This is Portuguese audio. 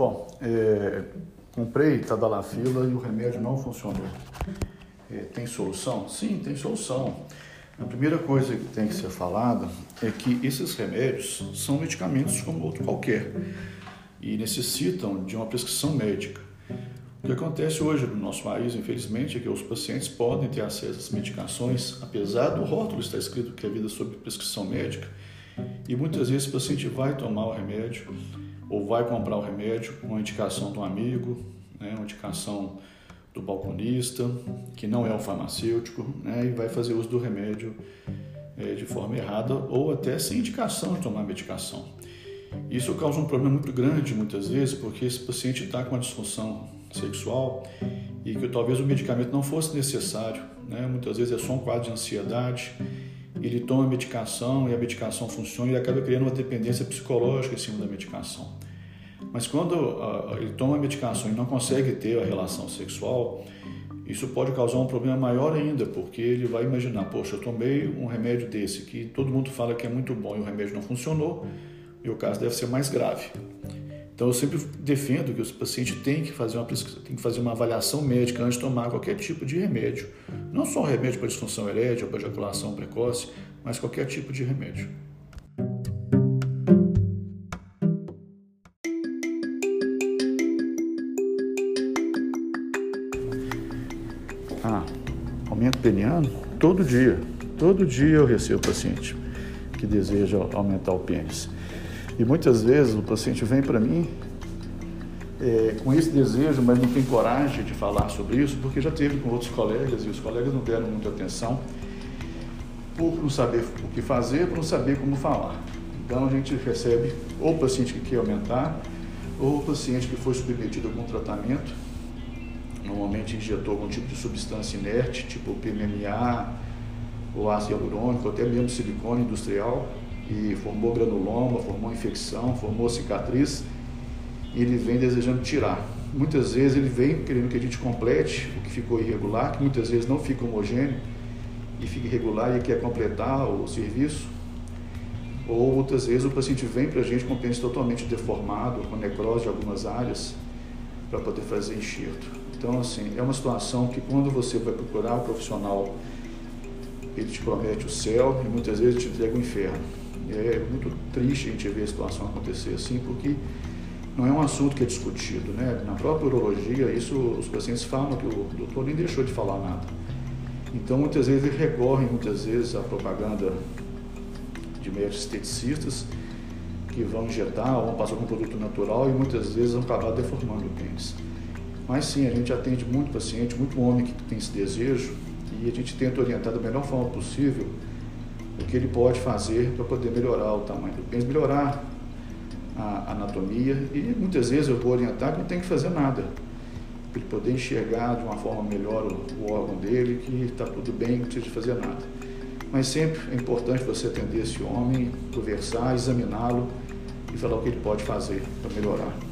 Bom, é, comprei Tadalafila e o remédio não funcionou. É, tem solução? Sim, tem solução. A primeira coisa que tem que ser falada é que esses remédios são medicamentos como outro qualquer e necessitam de uma prescrição médica. O que acontece hoje no nosso país, infelizmente, é que os pacientes podem ter acesso às medicações, apesar do rótulo estar escrito que é vida sob prescrição médica, e muitas vezes o paciente vai tomar o remédio ou vai comprar o remédio com a indicação de um amigo, né, uma indicação do balconista, que não é um farmacêutico, né, e vai fazer uso do remédio é, de forma errada ou até sem indicação de tomar medicação. Isso causa um problema muito grande muitas vezes, porque esse paciente está com uma disfunção sexual e que talvez o medicamento não fosse necessário. Né? Muitas vezes é só um quadro de ansiedade, ele toma medicação e a medicação funciona e acaba criando uma dependência psicológica em cima da medicação. Mas quando uh, ele toma a medicação e não consegue ter a relação sexual, isso pode causar um problema maior ainda, porque ele vai imaginar: poxa, eu tomei um remédio desse que todo mundo fala que é muito bom e o remédio não funcionou, e o caso deve ser mais grave. Então eu sempre defendo que o paciente tem que fazer uma tem que fazer uma avaliação médica antes de tomar qualquer tipo de remédio, não só remédio para disfunção erétil, para ejaculação precoce, mas qualquer tipo de remédio. Ah, aumento peniano? Todo dia. Todo dia eu recebo paciente que deseja aumentar o pênis. E muitas vezes o paciente vem para mim é, com esse desejo, mas não tem coragem de falar sobre isso, porque já teve com outros colegas e os colegas não deram muita atenção por não saber o que fazer, por não saber como falar. Então a gente recebe ou o paciente que quer aumentar, ou o paciente que foi submetido a algum tratamento, normalmente injetou algum tipo de substância inerte, tipo PMMA, ou ácido hialurônico, até mesmo silicone industrial, e formou granuloma, formou infecção, formou cicatriz, e ele vem desejando tirar. Muitas vezes ele vem querendo que a gente complete o que ficou irregular, que muitas vezes não fica homogêneo e fica irregular e quer completar o serviço. Ou outras vezes o paciente vem para a gente com o pênis totalmente deformado, com necrose de algumas áreas, para poder fazer enxerto. Então, assim, é uma situação que quando você vai procurar o profissional, ele te promete o céu e muitas vezes te entrega o inferno. É muito triste a gente ver a situação acontecer assim, porque não é um assunto que é discutido. Né? Na própria urologia, isso os pacientes falam que o doutor nem deixou de falar nada. Então, muitas vezes, eles recorrem muitas vezes à propaganda de médicos esteticistas que vão injetar ou vão passar com um produto natural e muitas vezes vão acabar deformando o pênis. Mas sim, a gente atende muito paciente, muito homem que tem esse desejo e a gente tenta orientar da melhor forma possível o que ele pode fazer para poder melhorar o tamanho do pênis, melhorar a anatomia e muitas vezes eu vou orientar que não tem que fazer nada para ele poder enxergar de uma forma melhor o, o órgão dele, que está tudo bem, não precisa fazer nada. Mas sempre é importante você atender esse homem, conversar, examiná-lo e falar o que ele pode fazer para melhorar.